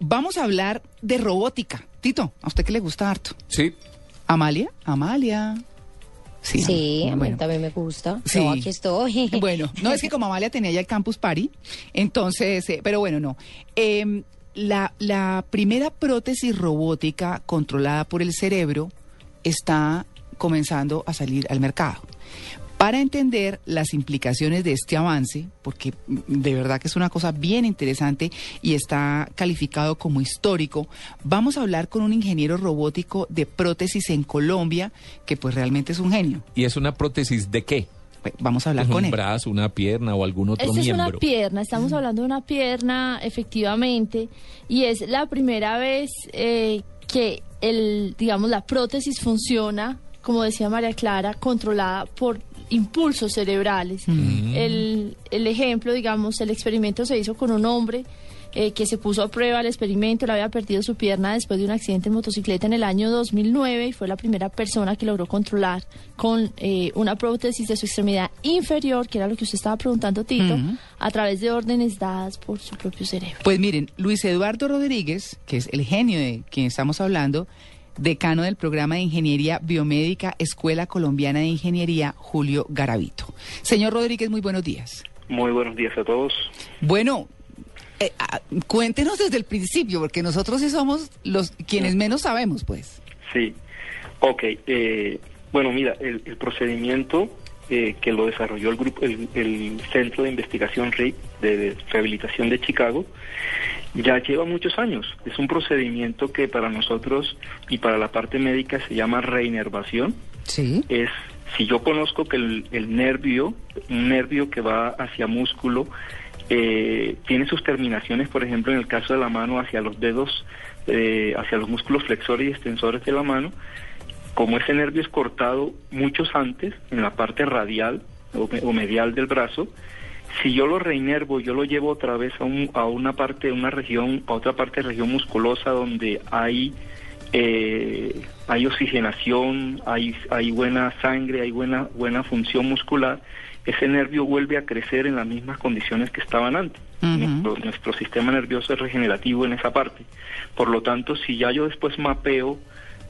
Vamos a hablar de robótica. Tito, ¿a usted qué le gusta harto? Sí. Amalia, Amalia. Sí, Sí, a mí bueno. también me gusta. Sí. No, aquí estoy. Bueno, no es que como Amalia tenía ya el Campus Party, entonces, eh, pero bueno, no. Em, la, la primera prótesis robótica controlada por el cerebro está comenzando a salir al mercado. Para entender las implicaciones de este avance, porque de verdad que es una cosa bien interesante y está calificado como histórico, vamos a hablar con un ingeniero robótico de prótesis en Colombia, que pues realmente es un genio. ¿Y es una prótesis de qué? Pues, Vamos a hablar ¿Un con él. brazo, una pierna o algún otro Esta es una miembro? pierna, estamos hablando de una pierna, efectivamente, y es la primera vez eh, que el, digamos, la prótesis funciona, como decía María Clara, controlada por impulsos cerebrales. El, el ejemplo, digamos, el experimento se hizo con un hombre eh, que se puso a prueba el experimento, le había perdido su pierna después de un accidente en motocicleta en el año 2009 y fue la primera persona que logró controlar con eh, una prótesis de su extremidad inferior, que era lo que usted estaba preguntando, Tito, Ujú. a través de órdenes dadas por su propio cerebro. Pues miren, Luis Eduardo Rodríguez, que es el genio de quien estamos hablando, decano del programa de Ingeniería Biomédica, Escuela Colombiana de Ingeniería, Julio Garavito. Señor Rodríguez, muy buenos días. Muy buenos días a todos. Bueno, eh, ah, cuéntenos desde el principio, porque nosotros sí somos los quienes menos sabemos, pues. Sí. Ok. eh, bueno, mira, el, el procedimiento eh, que lo desarrolló el grupo, el, el Centro de Investigación RIC de, Rehabilitación de Chicago, ya lleva muchos años. Es un procedimiento que para nosotros y para la parte médica se llama reinervación. Sí. es si yo conozco que el, el nervio, un nervio que va hacia músculo, eh, tiene sus terminaciones, por ejemplo, en el caso de la mano, hacia los dedos, eh, hacia los músculos flexores y extensores de la mano, como ese nervio es cortado muchos antes, en la parte radial o, me- o medial del brazo, si yo lo reinervo, yo lo llevo otra vez a, un- a una parte, una región, a otra parte de la región musculosa donde hay eh, hay oxigenación, hay, hay buena sangre, hay buena, buena función muscular, ese nervio vuelve a crecer en las mismas condiciones que estaban antes. Nuestro, nuestro sistema nervioso es regenerativo en esa parte. Por lo tanto, si ya yo después mapeo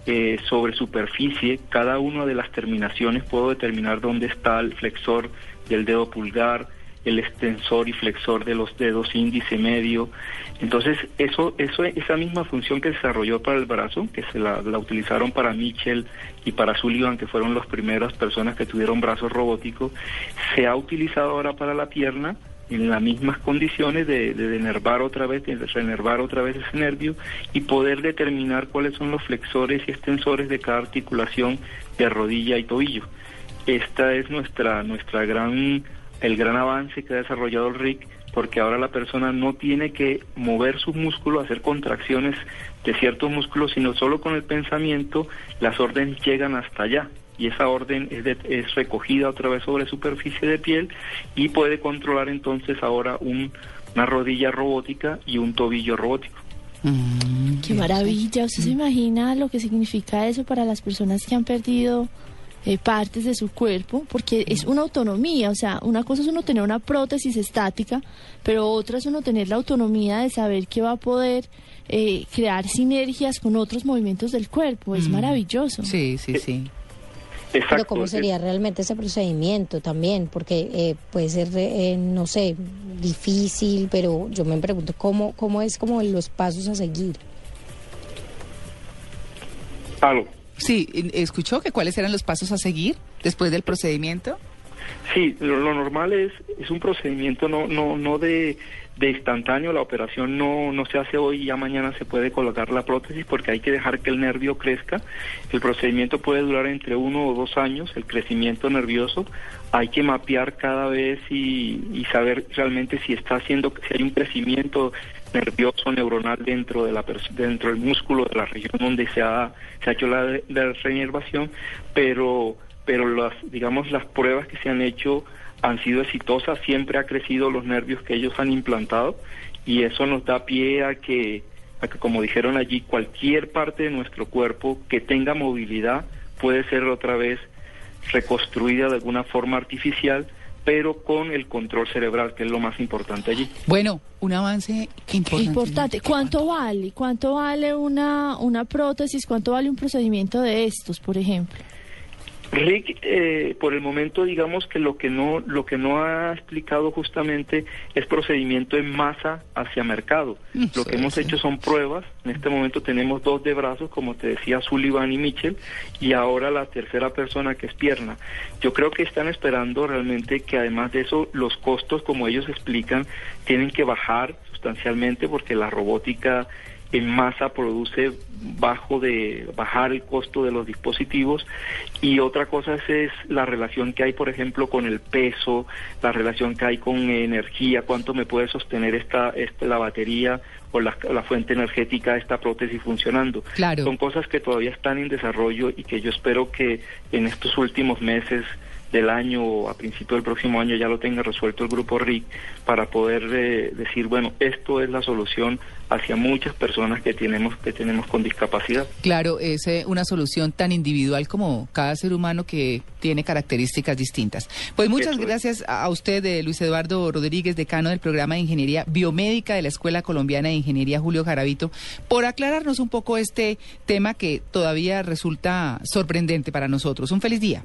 eh, sobre superficie cada una de las terminaciones, puedo determinar dónde está el flexor del dedo pulgar, el extensor y flexor de los dedos índice medio. Entonces, eso, eso, esa misma función que desarrolló para el brazo, que se la, la utilizaron para Mitchell y para Sullivan, que fueron las primeras personas que tuvieron brazos robóticos, se ha utilizado ahora para la pierna en las mismas condiciones de, de otra vez, de renervar otra vez ese nervio y poder determinar cuáles son los flexores y extensores de cada articulación de rodilla y tobillo. Esta es nuestra, nuestra gran, el gran avance que ha desarrollado el RIC, porque ahora la persona no tiene que mover sus músculos, hacer contracciones de ciertos músculos, sino solo con el pensamiento las órdenes llegan hasta allá y esa orden es, de- es recogida otra vez sobre superficie de piel y puede controlar entonces ahora un- una rodilla robótica y un tobillo robótico. Mm, Qué maravilla, ¿usted se imagina lo que significa eso para las personas que han perdido eh, partes de su cuerpo? Porque es una autonomía, o sea, una cosa es uno tener una prótesis estática, pero otra es uno tener la autonomía de saber que va a poder eh, crear sinergias con otros movimientos del cuerpo, es maravilloso. Sí, sí, sí. Exacto. Pero ¿cómo sería realmente ese procedimiento también? Porque eh, puede ser, eh, no sé, difícil, pero yo me pregunto cómo, cómo es como los pasos a seguir. Algo. Sí, ¿escuchó que cuáles eran los pasos a seguir después del procedimiento? Sí, lo, lo normal es, es un procedimiento no, no, no de, de instantáneo, la operación no, no se hace hoy y ya mañana se puede colocar la prótesis porque hay que dejar que el nervio crezca. El procedimiento puede durar entre uno o dos años, el crecimiento nervioso. Hay que mapear cada vez y, y saber realmente si está haciendo, si hay un crecimiento nervioso neuronal dentro de la dentro del músculo de la región donde se ha, se ha hecho la, la reinervación, pero pero las digamos las pruebas que se han hecho han sido exitosas, siempre ha crecido los nervios que ellos han implantado y eso nos da pie a que a que como dijeron allí cualquier parte de nuestro cuerpo que tenga movilidad puede ser otra vez reconstruida de alguna forma artificial pero con el control cerebral, que es lo más importante allí. Bueno, un avance importante. Importante. ¿Cuánto vale? ¿Cuánto vale una, una prótesis? ¿Cuánto vale un procedimiento de estos, por ejemplo? Rick, eh, por el momento digamos que lo que no lo que no ha explicado justamente es procedimiento en masa hacia mercado. Mm, lo que hemos hecho son pruebas. En este momento tenemos dos de brazos, como te decía Sullivan y Mitchell, y ahora la tercera persona que es pierna. Yo creo que están esperando realmente que además de eso los costos, como ellos explican, tienen que bajar sustancialmente porque la robótica en masa produce bajo de bajar el costo de los dispositivos y otra cosa es, la relación que hay por ejemplo con el peso la relación que hay con energía cuánto me puede sostener esta, esta la batería o la, la fuente energética de esta prótesis funcionando claro. son cosas que todavía están en desarrollo y que yo espero que en estos últimos meses del año o a principio del próximo año ya lo tenga resuelto el grupo RIC para poder eh, decir, bueno, esto es la solución hacia muchas personas que tenemos que tenemos con discapacidad. Claro, es eh, una solución tan individual como cada ser humano que tiene características distintas. Pues muchas gracias a usted, eh, Luis Eduardo Rodríguez, decano del programa de Ingeniería Biomédica de la Escuela Colombiana de Ingeniería Julio Jaravito, por aclararnos un poco este tema que todavía resulta sorprendente para nosotros. Un feliz día.